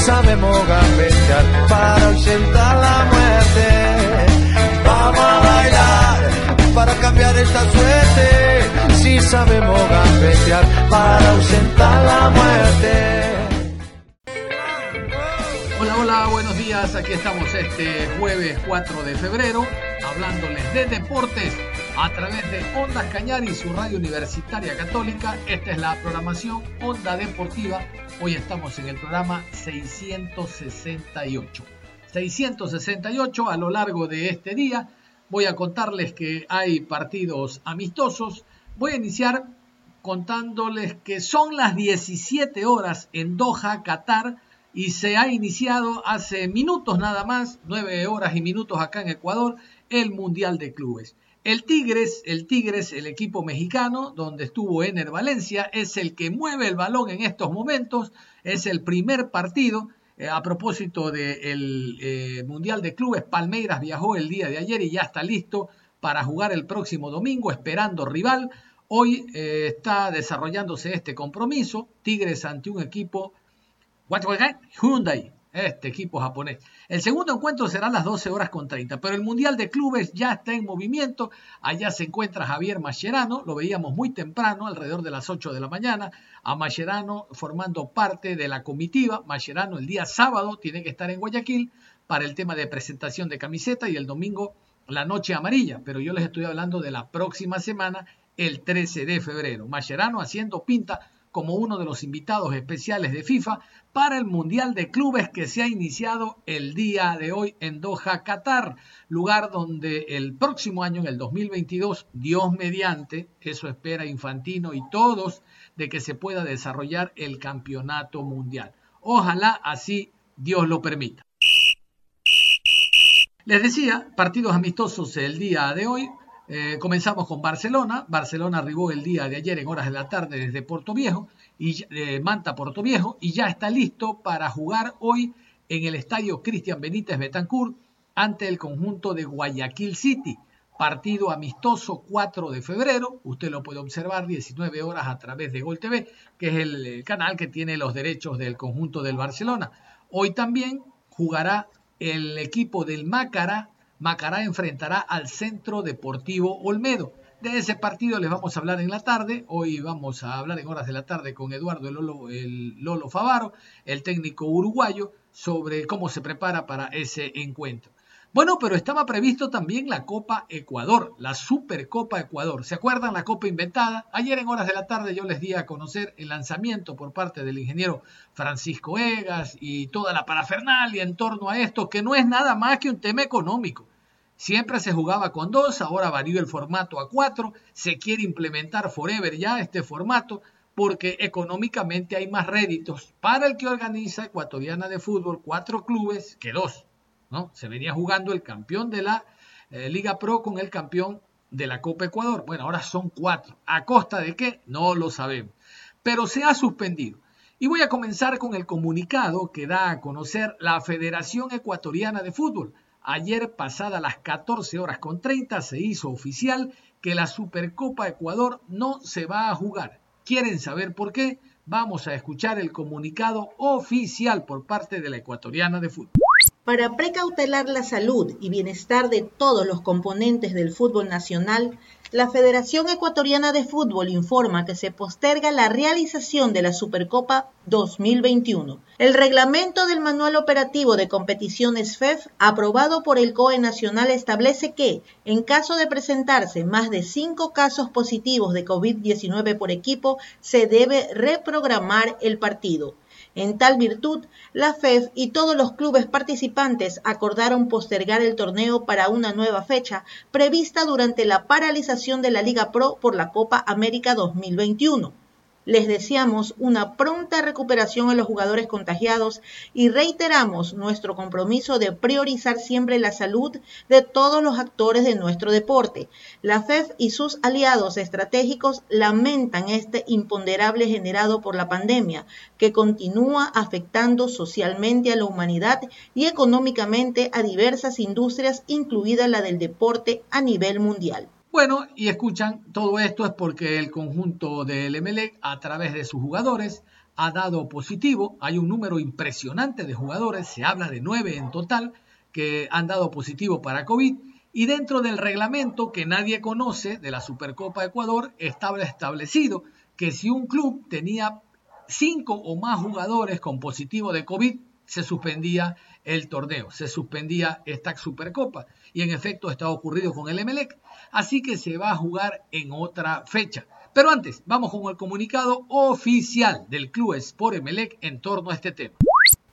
Sabemos gambetear para ausentar la muerte. Vamos a bailar para cambiar esta suerte. Si sabemos gambetear para ausentar la muerte. Hola, hola, buenos días. Aquí estamos este jueves 4 de febrero hablándoles de deportes a través de Ondas Cañar y su radio universitaria católica. Esta es la programación Onda Deportiva Hoy estamos en el programa 668. 668 a lo largo de este día. Voy a contarles que hay partidos amistosos. Voy a iniciar contándoles que son las 17 horas en Doha, Qatar, y se ha iniciado hace minutos nada más, 9 horas y minutos acá en Ecuador, el Mundial de Clubes. El Tigres, el Tigres, el equipo mexicano, donde estuvo Ener Valencia, es el que mueve el balón en estos momentos, es el primer partido. Eh, a propósito del eh, Mundial de Clubes, Palmeiras viajó el día de ayer y ya está listo para jugar el próximo domingo, esperando rival. Hoy eh, está desarrollándose este compromiso, Tigres ante un equipo, Hyundai, este equipo japonés. El segundo encuentro será a las 12 horas con 30, pero el Mundial de Clubes ya está en movimiento. Allá se encuentra Javier Mascherano, lo veíamos muy temprano, alrededor de las 8 de la mañana, a Mascherano formando parte de la comitiva. Mascherano el día sábado tiene que estar en Guayaquil para el tema de presentación de camiseta y el domingo la noche amarilla, pero yo les estoy hablando de la próxima semana, el 13 de febrero. Mascherano haciendo pinta como uno de los invitados especiales de FIFA para el Mundial de Clubes que se ha iniciado el día de hoy en Doha, Qatar, lugar donde el próximo año, en el 2022, Dios mediante, eso espera Infantino y todos, de que se pueda desarrollar el campeonato mundial. Ojalá así Dios lo permita. Les decía, partidos amistosos el día de hoy. Eh, comenzamos con Barcelona. Barcelona arribó el día de ayer en horas de la tarde desde Puerto Viejo y eh, Manta Puerto Viejo y ya está listo para jugar hoy en el estadio Cristian Benítez Betancourt ante el conjunto de Guayaquil City. Partido amistoso 4 de febrero. Usted lo puede observar 19 horas a través de Gol TV, que es el canal que tiene los derechos del conjunto del Barcelona. Hoy también jugará el equipo del Mácara Macará enfrentará al Centro Deportivo Olmedo. De ese partido les vamos a hablar en la tarde. Hoy vamos a hablar en horas de la tarde con Eduardo el Lolo, Lolo Favaro, el técnico uruguayo, sobre cómo se prepara para ese encuentro. Bueno, pero estaba previsto también la Copa Ecuador, la Supercopa Ecuador. ¿Se acuerdan la Copa inventada? Ayer en horas de la tarde yo les di a conocer el lanzamiento por parte del ingeniero Francisco Egas y toda la parafernalia en torno a esto, que no es nada más que un tema económico. Siempre se jugaba con dos, ahora varió el formato a cuatro, se quiere implementar forever ya este formato porque económicamente hay más réditos para el que organiza Ecuatoriana de Fútbol, cuatro clubes que dos. Se venía jugando el campeón de la eh, Liga Pro con el campeón de la Copa Ecuador. Bueno, ahora son cuatro. ¿A costa de qué? No lo sabemos. Pero se ha suspendido. Y voy a comenzar con el comunicado que da a conocer la Federación Ecuatoriana de Fútbol. Ayer, pasada las 14 horas con 30, se hizo oficial que la Supercopa Ecuador no se va a jugar. ¿Quieren saber por qué? Vamos a escuchar el comunicado oficial por parte de la Ecuatoriana de Fútbol. Para precautelar la salud y bienestar de todos los componentes del fútbol nacional, la Federación Ecuatoriana de Fútbol informa que se posterga la realización de la Supercopa 2021. El reglamento del Manual Operativo de Competiciones FEF, e aprobado por el COE Nacional, establece que, en caso de presentarse más de cinco casos positivos de COVID-19 por equipo, se debe reprogramar el partido. En tal virtud, la FEF y todos los clubes participantes acordaron postergar el torneo para una nueva fecha prevista durante la paralización de la Liga Pro por la Copa América 2021. Les deseamos una pronta recuperación a los jugadores contagiados y reiteramos nuestro compromiso de priorizar siempre la salud de todos los actores de nuestro deporte. La FEF y sus aliados estratégicos lamentan este imponderable generado por la pandemia, que continúa afectando socialmente a la humanidad y económicamente a diversas industrias, incluida la del deporte a nivel mundial. Bueno, y escuchan, todo esto es porque el conjunto del Emelec, a través de sus jugadores, ha dado positivo. Hay un número impresionante de jugadores, se habla de nueve en total, que han dado positivo para COVID. Y dentro del reglamento que nadie conoce de la Supercopa Ecuador, estaba establecido que si un club tenía cinco o más jugadores con positivo de COVID, se suspendía el torneo, se suspendía esta Supercopa. Y en efecto está ocurrido con el Emelec así que se va a jugar en otra fecha. Pero antes, vamos con el comunicado oficial del Club Sport Emelec en torno a este tema.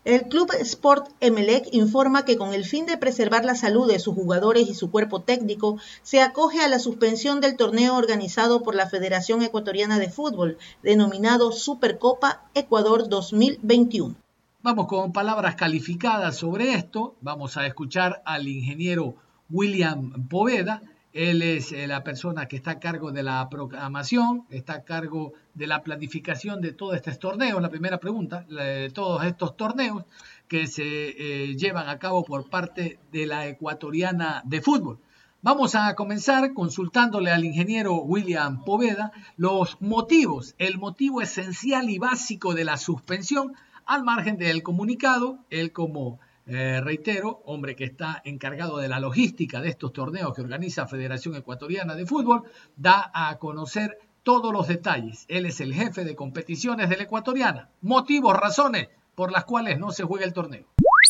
El Club Sport Emelec informa que con el fin de preservar la salud de sus jugadores y su cuerpo técnico, se acoge a la suspensión del torneo organizado por la Federación Ecuatoriana de Fútbol, denominado Supercopa Ecuador 2021. Vamos con palabras calificadas sobre esto. Vamos a escuchar al ingeniero William Poveda, él es eh, la persona que está a cargo de la programación, está a cargo de la planificación de todos estos torneos. La primera pregunta, de todos estos torneos que se eh, llevan a cabo por parte de la ecuatoriana de fútbol. Vamos a comenzar consultándole al ingeniero William Poveda los motivos, el motivo esencial y básico de la suspensión al margen del comunicado. Él como eh, reitero, hombre que está encargado de la logística de estos torneos que organiza Federación Ecuatoriana de Fútbol, da a conocer todos los detalles. Él es el jefe de competiciones de la Ecuatoriana. Motivos, razones por las cuales no se juega el torneo.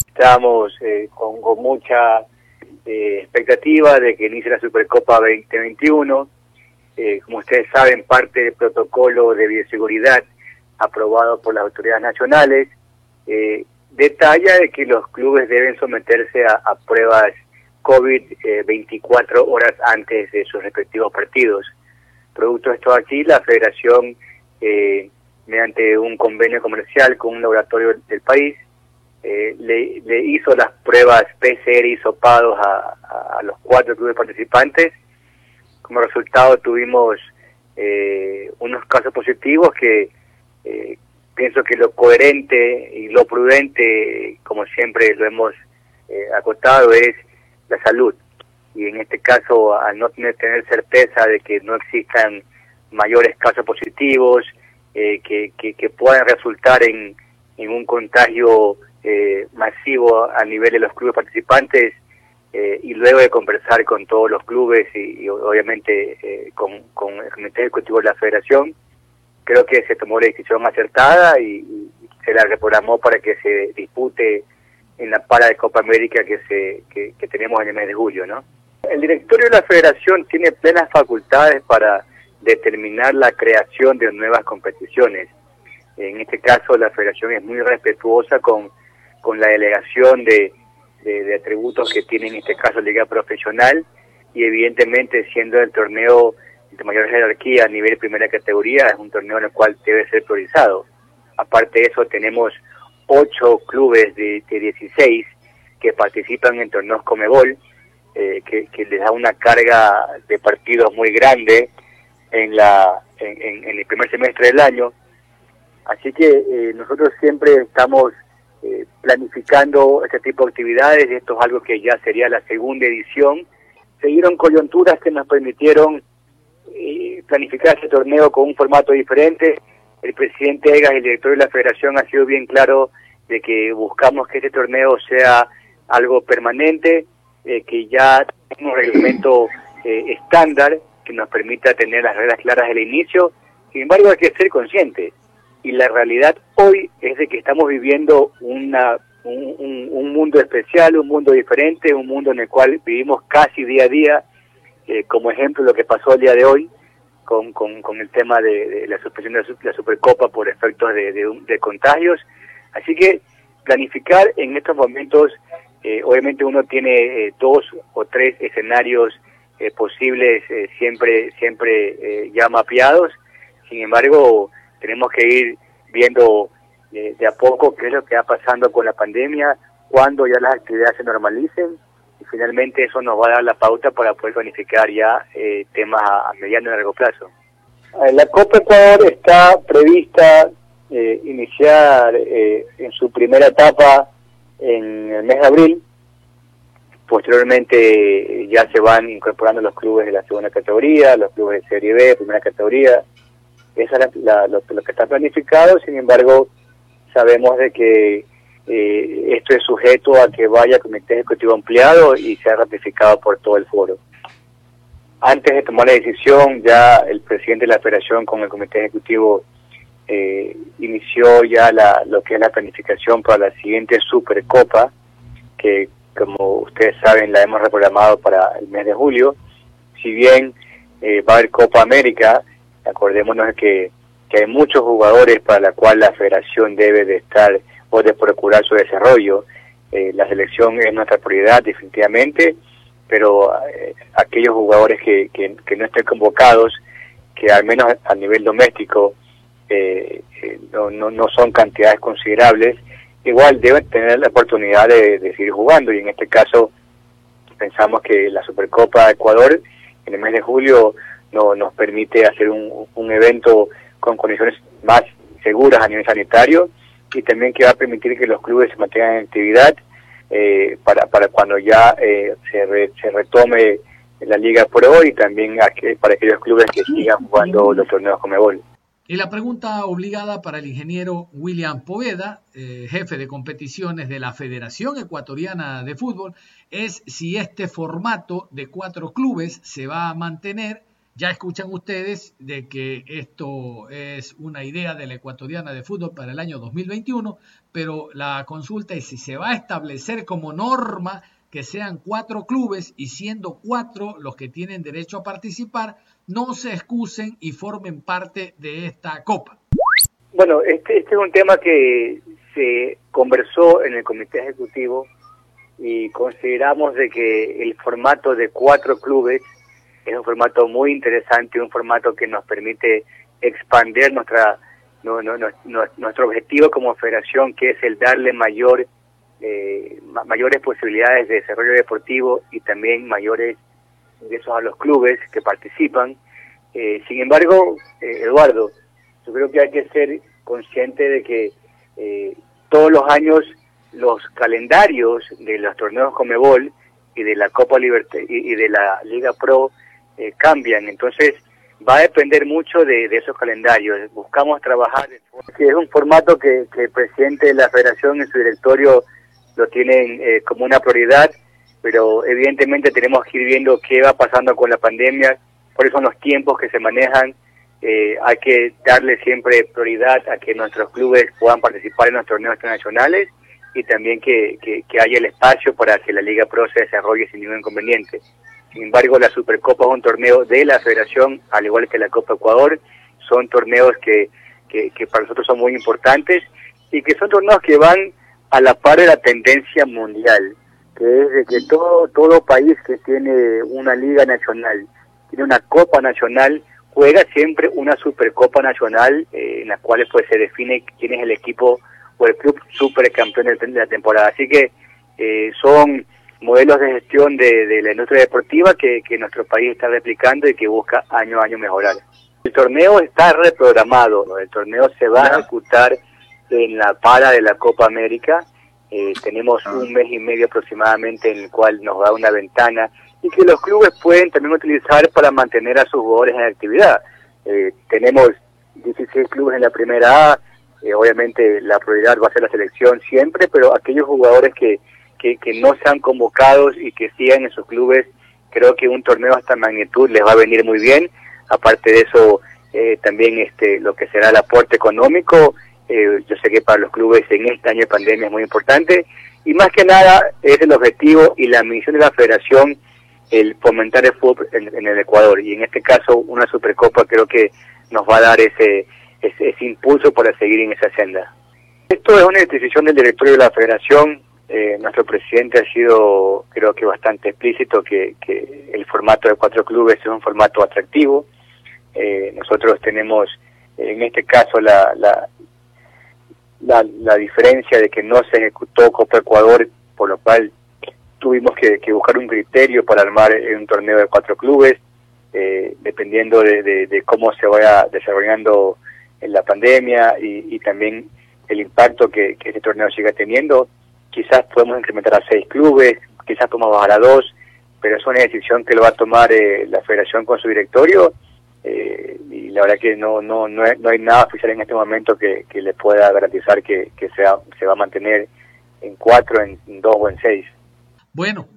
Estamos eh, con, mucha eh, expectativa de que inicie la Supercopa 2021. como ustedes saben, parte del protocolo de bioseguridad aprobado por las autoridades nacionales detalla de que los clubes deben someterse a, pruebas COVID 24 eh, horas antes de sus respectivos partidos. Producto de esto aquí, la federación, eh, mediante un convenio comercial con un laboratorio del país, eh, le, hizo las pruebas PCR y sopados a, a, los cuatro clubes participantes. Como resultado tuvimos unos casos positivos que pienso que lo coherente y lo prudente, como siempre lo hemos eh, acotado, es la salud. Y en este caso, al no tener, tener certeza de que no existan mayores casos positivos, eh, que, que, puedan resultar en, en un contagio eh, masivo a nivel de los clubes participantes, y luego de conversar con todos los clubes y, obviamente con, con el Comité Ejecutivo de la Federación, creo que se tomó la decisión acertada y, se la reprogramó para que se dispute en la para de Copa América que se que, tenemos en el mes de julio, ¿no? El directorio de la Federación tiene plenas facultades para determinar la creación de nuevas competiciones. En este caso, la Federación es muy respetuosa con, con la delegación de, de, atributos que tiene en este caso Liga Profesional y evidentemente siendo el torneo de mayor jerarquía a nivel primera categoría, es un torneo en el cual debe ser priorizado. Aparte de eso, tenemos ocho clubes de, de 16 que participan en torneos Comebol, eh, que, les da una carga de partidos muy grande en, la, en, el primer semestre del año. Así que eh, nosotros siempre estamos eh, planificando este tipo de actividades, esto es algo que ya sería la segunda edición. Se coyunturas que nos permitieron planificar este torneo con un formato diferente. El presidente Egas el director de la federación ha sido bien claro de que buscamos que este torneo sea algo permanente, eh, que ya tenga un reglamento eh, estándar que nos permita tener las reglas claras del inicio. Sin embargo, hay que ser conscientes. Y la realidad hoy es de que estamos viviendo una, un, un mundo especial, un mundo diferente, un mundo en el cual vivimos casi día a día eh, como ejemplo lo que pasó el día de hoy con, con, el tema de, la suspensión de la, Supercopa por efectos de, de, contagios. Así que planificar en estos momentos, eh, obviamente uno tiene dos o tres escenarios posibles siempre, siempre ya mapeados, sin embargo tenemos que ir viendo de a poco qué es lo que va pasando con la pandemia, cuándo ya las actividades se normalicen finalmente eso nos va a dar la pauta para poder planificar ya eh, temas a, mediano y largo plazo. Eh, la Copa Ecuador está prevista eh, iniciar en su primera etapa en el mes de abril. Posteriormente ya se van incorporando los clubes de la segunda categoría, los clubes de Serie B, primera categoría. Eso es lo, lo que está planificado, sin embargo, sabemos de que eh, esto es sujeto a que vaya al Comité Ejecutivo Ampliado y sea ratificado por todo el foro. Antes de tomar la decisión, ya el presidente de la Federación con el Comité Ejecutivo eh, inició ya la, lo que es la planificación para la siguiente Supercopa, que como ustedes saben la hemos reprogramado para el mes de julio. Si bien eh, va a haber Copa América, acordémonos que, que hay muchos jugadores para la cual la federación debe de estar o de procurar su desarrollo. Eh, la selección es nuestra prioridad definitivamente, pero eh, aquellos jugadores que, que, no estén convocados, que al menos a nivel doméstico eh, no, no, no, son cantidades considerables, igual deben tener la oportunidad de, seguir jugando y en este caso pensamos que la Supercopa de Ecuador en el mes de julio no, nos permite hacer un, un evento con condiciones más seguras a nivel sanitario y también que va a permitir que los clubes se mantengan en actividad eh, para, para cuando ya eh, se, se retome la Liga Pro y también para aquellos clubes que sigan jugando los torneos Comebol. Y la pregunta obligada para el ingeniero William Poveda, eh, jefe de competiciones de la Federación Ecuatoriana de Fútbol, es si este formato de cuatro clubes se va a mantener ya escuchan ustedes de que esto es una idea de la ecuatoriana de fútbol para el año 2021, pero la consulta es si se va a establecer como norma que sean cuatro clubes y siendo cuatro los que tienen derecho a participar, no se excusen y formen parte de esta copa. Bueno, este, este es un tema que se conversó en el comité ejecutivo y consideramos de que el formato de cuatro clubes es un formato muy interesante, un formato que nos permite expandir nuestra nuestro objetivo como federación, que es el darle mayor eh, mayores posibilidades de desarrollo deportivo y también mayores ingresos a los clubes que participan. Eh, sin embargo, eh, Eduardo, yo creo que hay que ser consciente de que todos los años los calendarios de los torneos Comebol y de la Copa Libertad y de la Liga Pro eh, cambian. Entonces, va a depender mucho de, esos calendarios. Buscamos trabajar, que es un formato que, el presidente de la federación en su directorio lo tienen eh, como una prioridad, pero evidentemente tenemos que ir viendo qué va pasando con la pandemia, cuáles son los tiempos que se manejan. Eh, hay que darle siempre prioridad a que nuestros clubes puedan participar en los torneos internacionales y también que, que, que haya el espacio para que la Liga Pro se desarrolle sin ningún inconveniente. Sin embargo, la Supercopa es un torneo de la Federación, al igual que la Copa Ecuador. Son torneos que, que, para nosotros son muy importantes y que son torneos que van a la par de la tendencia mundial, que es de que todo, todo país que tiene una liga nacional, tiene una copa nacional, juega siempre una supercopa nacional eh, en la cual pues se define quién es el equipo o el club supercampeón de la temporada. Así que eh, son modelos de gestión de, la industria deportiva que, nuestro país está replicando y que busca año a año mejorar. El torneo está reprogramado, el torneo se va a ejecutar en la para de la Copa América. Eh, tenemos ah. un mes y medio aproximadamente en el cual nos da una ventana y que los clubes pueden también utilizar para mantener a sus jugadores en actividad. Eh, tenemos 16 clubes en la primera A, eh, obviamente la prioridad va a ser la selección siempre, pero aquellos jugadores que, que, no sean convocados y que sigan en sus clubes, creo que un torneo de esta magnitud les va a venir muy bien. Aparte de eso, eh, también este lo que será el aporte económico, eh, yo sé que para los clubes en este año de pandemia es muy importante. Y más que nada es el objetivo y la misión de la federación el fomentar el fútbol en, el Ecuador. Y en este caso, una Supercopa creo que nos va a dar ese, ese impulso para seguir en esa senda. Esto es una decisión del directorio de la federación. Eh, nuestro presidente ha sido, creo que bastante explícito, que, que el formato de cuatro clubes es un formato atractivo. Eh, nosotros tenemos, en este caso, la, la, la, diferencia de que no se ejecutó Copa Ecuador, por lo cual tuvimos que, buscar un criterio para armar un torneo de cuatro clubes, eh, dependiendo de, cómo se vaya desarrollando en la pandemia y, también el impacto que, que este torneo siga teniendo. Quizás podemos incrementar a seis clubes, quizás podemos bajar a dos, pero es una decisión que lo va a tomar eh, la federación con su directorio eh, y la verdad que no no no, hay nada oficial en este momento que, que le pueda garantizar que, que sea, se va a mantener en cuatro, en dos o en seis. Bueno,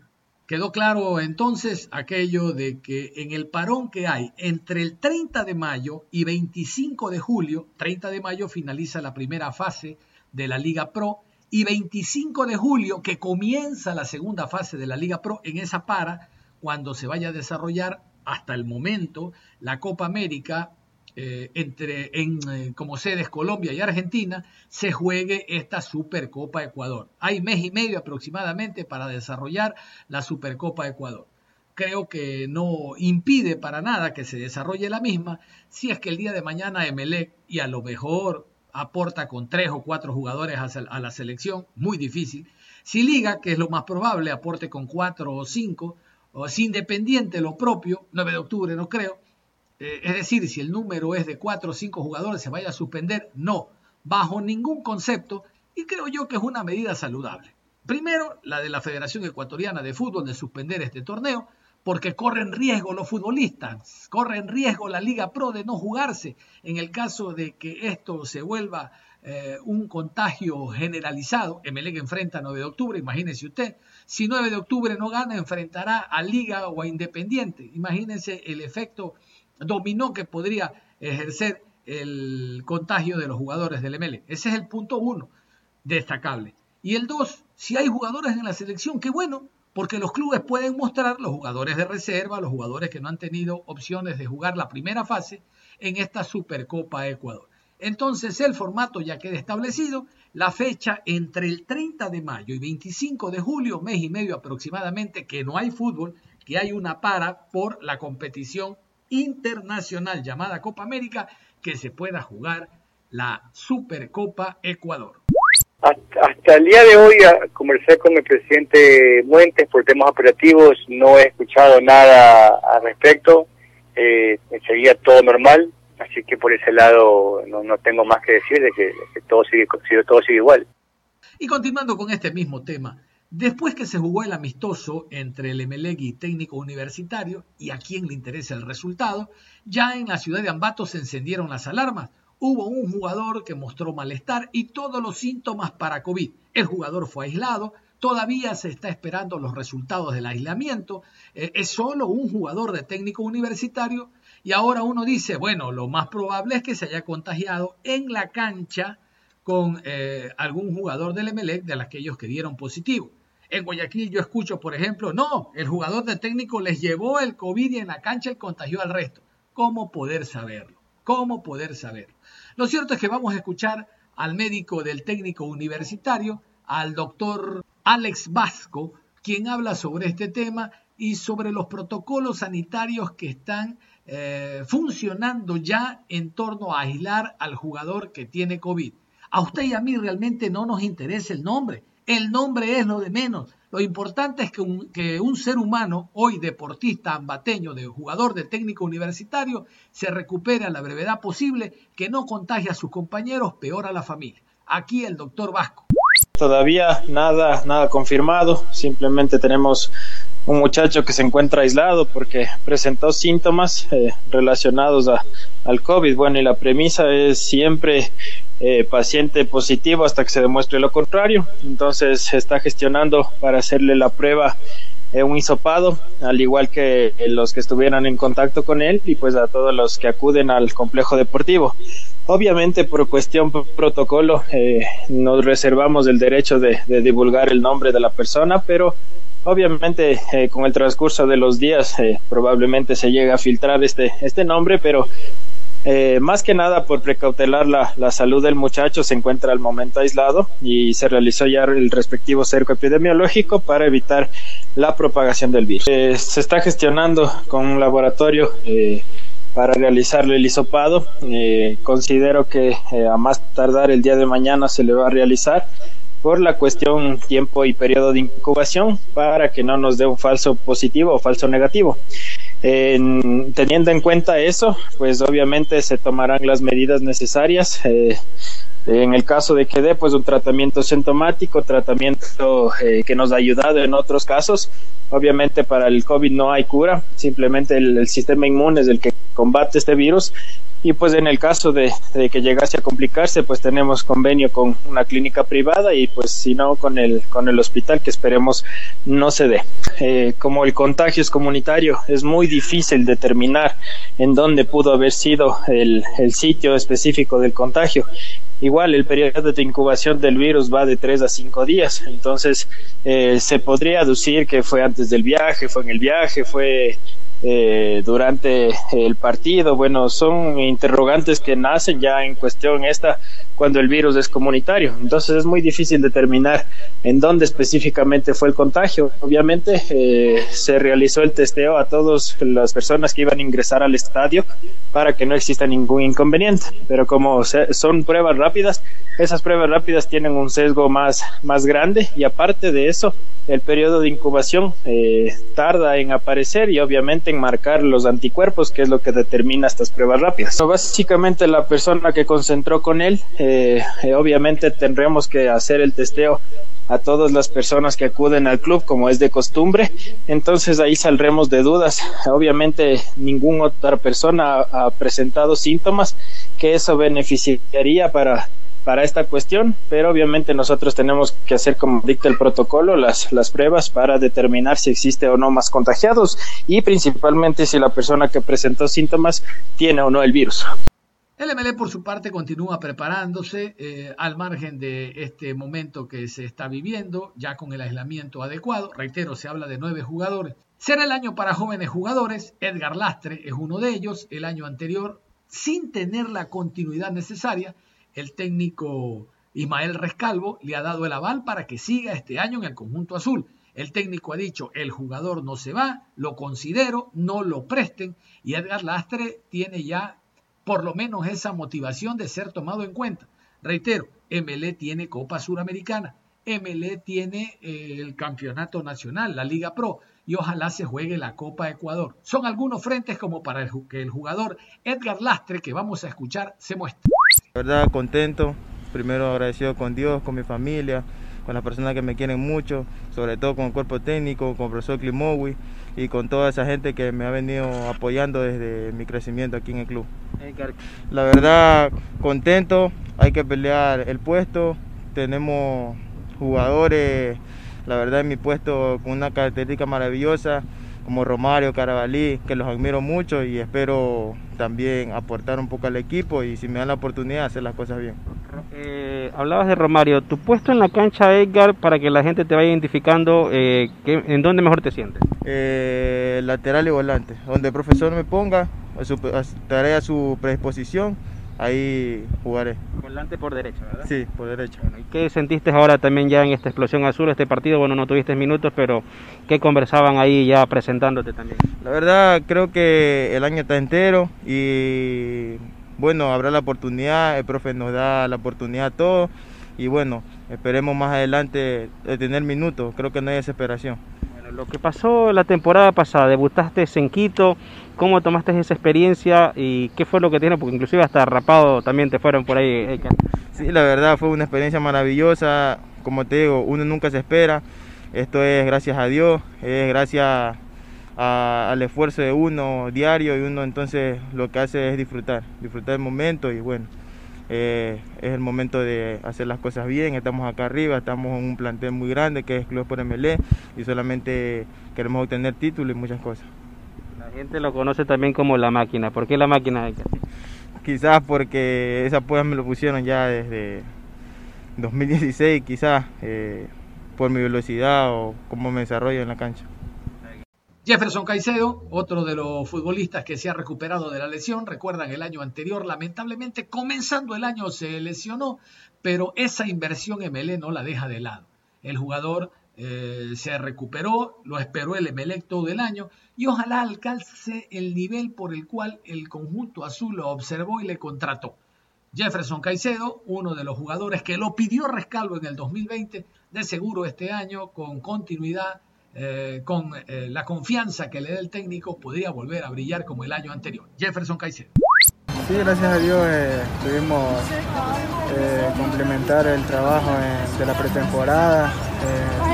quedó claro entonces aquello de que en el parón que hay entre el 30 de mayo y 25 de julio, 30 de mayo finaliza la primera fase de la Liga Pro y 25 de julio que comienza la segunda fase de la Liga Pro, en esa para, cuando se vaya a desarrollar hasta el momento la Copa América eh, entre en, eh, como sedes Colombia y Argentina se juegue esta Supercopa Ecuador. Hay mes y medio aproximadamente para desarrollar la Supercopa Ecuador. Creo que no impide para nada que se desarrolle la misma si es que el día de mañana Emelec y a lo mejor aporta con tres o cuatro jugadores a la selección, muy difícil. Si Liga, que es lo más probable, aporte con cuatro o cinco, o es independiente lo propio, 9 de octubre no creo, eh, es decir, si el número es de 4 o 5 jugadores se vaya a suspender, no, bajo ningún concepto, y creo yo que es una medida saludable. Primero, la de la Federación Ecuatoriana de Fútbol de suspender este torneo, porque corren riesgo los futbolistas, corren riesgo la Liga Pro de no jugarse en el caso de que esto se vuelva eh, un contagio generalizado. Emelec enfrenta 9 de octubre, imagínese usted. Si 9 de octubre no gana, enfrentará a Liga o a Independiente. Imagínense el efecto dominó que podría ejercer el contagio de los jugadores del Emelec. Ese es el punto uno, destacable. Y el dos, si hay jugadores en la selección, qué bueno, porque los clubes pueden mostrar los jugadores de reserva, los jugadores que no han tenido opciones de jugar la primera fase en esta Supercopa Ecuador. Entonces el formato ya queda establecido, la fecha entre el 30 de mayo y 25 de julio, mes y medio aproximadamente, que no hay fútbol, que hay una para por la competición internacional llamada Copa América, que se pueda jugar la Supercopa Ecuador. Hasta, el día de hoy conversé con el presidente Muentes por temas operativos, no he escuchado nada al respecto, eh, seguía todo normal, Así que por ese lado no, no tengo más que decir de que, todo, sigue, todo sigue igual. Y continuando con este mismo tema, después que se jugó el amistoso entre el Emelec y técnico universitario, y a quien le interesa el resultado, ya en la ciudad de Ambato se encendieron las alarmas. Hubo un jugador que mostró malestar y todos los síntomas para COVID. El jugador fue aislado, todavía se está esperando los resultados del aislamiento. Eh, es solo un jugador de técnico universitario y ahora uno dice, bueno, lo más probable es que se haya contagiado en la cancha con eh, algún jugador del Emelec de aquellos que dieron positivo. En Guayaquil yo escucho, por ejemplo, no, el jugador de técnico les llevó el COVID y en la cancha y contagió al resto. ¿Cómo poder saberlo? ¿Cómo poder saberlo? Lo cierto es que vamos a escuchar al médico del técnico universitario, al doctor Alex Vasco, quien habla sobre este tema y sobre los protocolos sanitarios que están eh, funcionando ya en torno a aislar al jugador que tiene COVID. A usted y a mí realmente no nos interesa el nombre. El nombre es lo de menos. Lo importante es que un, que un ser humano, hoy deportista, ambateño, de jugador de técnico universitario, se recupere a la brevedad posible, que no contagie a sus compañeros, peor a la familia. Aquí el doctor Vasco. Todavía nada, nada confirmado. Simplemente tenemos un muchacho que se encuentra aislado porque presentó síntomas eh, relacionados a, al COVID. Bueno, y la premisa es siempre eh, paciente positivo hasta que se demuestre lo contrario. Entonces está gestionando para hacerle la prueba eh, un hisopado, al igual que los que estuvieran en contacto con él y pues a todos los que acuden al complejo deportivo. Obviamente por cuestión protocolo nos reservamos el derecho de divulgar el nombre de la persona, pero Obviamente, eh, con el transcurso de los días, eh, probablemente se llegue a filtrar este, este nombre, pero Eh, más que nada por precautelar la, la, salud del muchacho, se encuentra al momento aislado y se realizó ya el respectivo cerco epidemiológico para evitar la propagación del virus. Eh, se está gestionando con un laboratorio eh, para realizarle el hisopado. Eh, considero que eh, a más tardar el día de mañana se le va a realizar por la cuestión tiempo y periodo de incubación para que no nos dé un falso positivo o falso negativo. En, teniendo en cuenta eso, pues obviamente se tomarán las medidas necesarias. En el caso de que dé pues un tratamiento sintomático, tratamiento eh, que nos ha ayudado en otros casos, obviamente para el COVID no hay cura, simplemente el, el sistema inmune es el que combate este virus. Y pues en el caso de, de, que llegase a complicarse pues tenemos convenio con una clínica privada y pues si no con el con el hospital que esperemos no se dé. Eh, como el contagio es comunitario es muy difícil determinar en dónde pudo haber sido el, el sitio específico del contagio igual el periodo de incubación del virus va de 3 a 5 días entonces eh, se podría aducir que fue antes del viaje fue en el viaje fue eh, durante el partido. Bueno, son interrogantes que nacen ya en cuestión esta cuando el virus es comunitario. Entonces es muy difícil determinar en dónde específicamente fue el contagio. Obviamente eh, se realizó el testeo a todas las personas que iban a ingresar al estadio para que no exista ningún inconveniente. Pero como son pruebas rápidas, esas pruebas rápidas tienen un sesgo más, más grande y aparte de eso, el periodo de incubación eh, tarda en aparecer y obviamente en marcar los anticuerpos, que es lo que determina estas pruebas rápidas. Básicamente la persona que concentró con él, eh, eh, obviamente tendremos que hacer el testeo a todas las personas que acuden al club como es de costumbre entonces ahí saldremos de dudas obviamente ninguna otra persona ha, ha presentado síntomas que eso beneficiaría para para esta cuestión, pero obviamente nosotros tenemos que hacer como dicta el protocolo las, las pruebas para determinar si existe o no más contagiados y principalmente si la persona que presentó síntomas tiene o no el virus. El MLE por su parte continúa preparándose eh, al margen de este momento que se está viviendo, ya con el aislamiento adecuado. Reitero, se habla de nueve jugadores. Será el año para jóvenes jugadores. Edgar Lastre es uno de ellos. El año anterior, sin tener la continuidad necesaria, el técnico Ismael Rescalvo le ha dado el aval para que siga este año en el conjunto azul. El técnico ha dicho, el jugador no se va, lo considero, no lo presten y Edgar Lastre tiene ya por lo menos esa motivación de ser tomado en cuenta. Reitero, MLE tiene Copa Suramericana, MLE tiene eh, el Campeonato Nacional, la Liga Pro, y ojalá se juegue la Copa Ecuador. Son algunos frentes como para que el jugador Edgar Lastre, que vamos a escuchar, se muestre. La verdad, contento, primero agradecido con Dios, con mi familia, con las personas que me quieren mucho, sobre todo con el cuerpo técnico, con el profesor Klimowi y con toda esa gente que me ha venido apoyando desde mi crecimiento aquí en el club. La verdad, contento, hay que pelear el puesto, tenemos jugadores, la verdad en mi puesto con una característica maravillosa, como Romario, Carabalí, que los admiro mucho y espero también aportar un poco al equipo y si me dan la oportunidad hacer las cosas bien. Eh, hablabas de Romario, tu puesto en la cancha, Edgar, para que la gente te vaya identificando, eh, ¿en dónde mejor te sientes? Eh, lateral y volante, donde el profesor me ponga, estaré a su predisposición ahí jugaré. Volante por derecha, ¿verdad? Sí, por derecha. Bueno, ¿Y qué sentiste ahora también ya en esta explosión azul, este partido? Bueno, no tuviste minutos, pero ¿qué conversaban ahí ya presentándote también? La verdad, creo que el año está entero y bueno, habrá la oportunidad, el profe nos da la oportunidad a todos y bueno, esperemos más adelante de tener minutos, creo que no hay desesperación. Lo que pasó la temporada pasada, debutaste en Quito, ¿Cómo tomaste esa experiencia y qué fue lo que tienes? Porque inclusive hasta rapado también te fueron por ahí. Sí, la verdad fue una experiencia maravillosa. Como te digo, uno nunca se espera. Esto es gracias a Dios, es gracias al esfuerzo de uno diario y uno entonces lo que hace es disfrutar, disfrutar el momento y bueno, eh, es el momento de hacer las cosas bien. Estamos acá arriba, estamos en un plantel muy grande que es Club por MLE y solamente queremos obtener títulos y muchas cosas. La gente lo conoce también como la máquina. ¿Por qué la máquina? Quizás porque esa apoyo me lo pusieron ya desde 2016, quizás eh, por mi velocidad o cómo me desarrollo en la cancha. Jefferson Caicedo, otro de los futbolistas que se ha recuperado de la lesión, recuerdan el año anterior, lamentablemente comenzando el año se lesionó, pero esa inversión MLE no la deja de lado. El jugador eh, se recuperó, lo esperó el Emelec todo el año y ojalá alcance el nivel por el cual el conjunto azul lo observó y le contrató. Jefferson Caicedo, uno de los jugadores que lo pidió rescalvo en el 2020, de seguro este año, con continuidad, eh, con eh, la confianza que le da el técnico, podría volver a brillar como el año anterior. Jefferson Caicedo. Sí, gracias a Dios eh, pudimos complementar el trabajo de la pretemporada.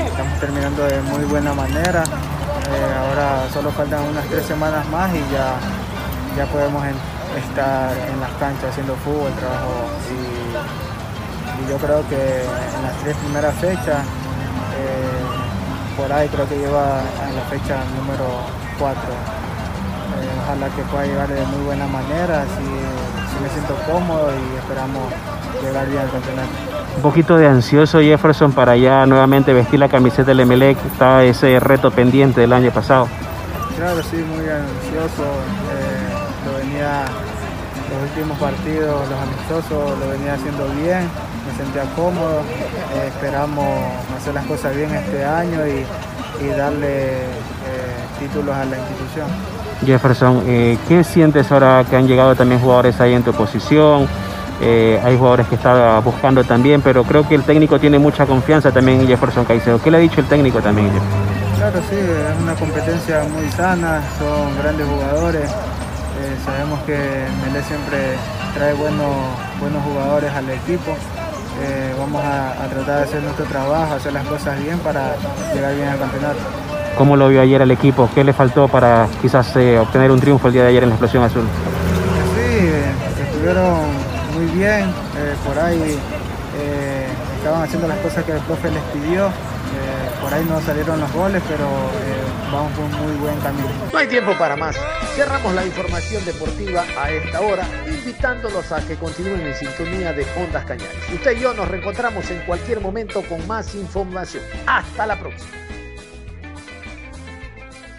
estamos terminando de muy buena manera. ahora solo faltan unas tres semanas más y ya, ya podemos estar en las canchas haciendo fútbol, trabajo y, yo creo que en las tres primeras fechas, eh, por ahí creo que lleva en la fecha número 4. Eh, ojalá que pueda llegar de muy buena manera, si, me siento cómodo y esperamos llegar bien al campeonato. Un poquito de ansioso Jefferson para ya nuevamente vestir la camiseta del Emelec, estaba ese reto pendiente del año pasado. Claro, sí, muy ansioso. Eh, lo venía los últimos partidos, los amistosos, lo venía haciendo bien, me sentía cómodo, eh, esperamos hacer las cosas bien este año y, darle eh, títulos a la institución. Jefferson, eh, ¿qué sientes ahora que han llegado también jugadores ahí en tu posición? hay jugadores que están buscando también, pero creo que el técnico tiene mucha confianza también en Jefferson Caicedo. ¿Qué le ha dicho el técnico también? Claro, sí, es una competencia muy sana, son grandes jugadores, eh, sabemos que Melé siempre trae buenos, buenos jugadores al equipo. Eh, vamos a, tratar de hacer nuestro trabajo, hacer las cosas bien para llegar bien al campeonato. ¿Cómo lo vio ayer el equipo? ¿Qué le faltó para quizás eh, obtener un triunfo el día de ayer en la explosión azul? Sí, estuvieron muy bien, por ahí estaban haciendo las cosas que el profe les pidió. por ahí no salieron los goles, pero vamos por un muy buen camino. No hay tiempo para más. Cerramos la información deportiva a esta hora, invitándolos a que continúen en sintonía de Ondas Cañares. Usted y yo nos reencontramos en cualquier momento con más información. Hasta la próxima.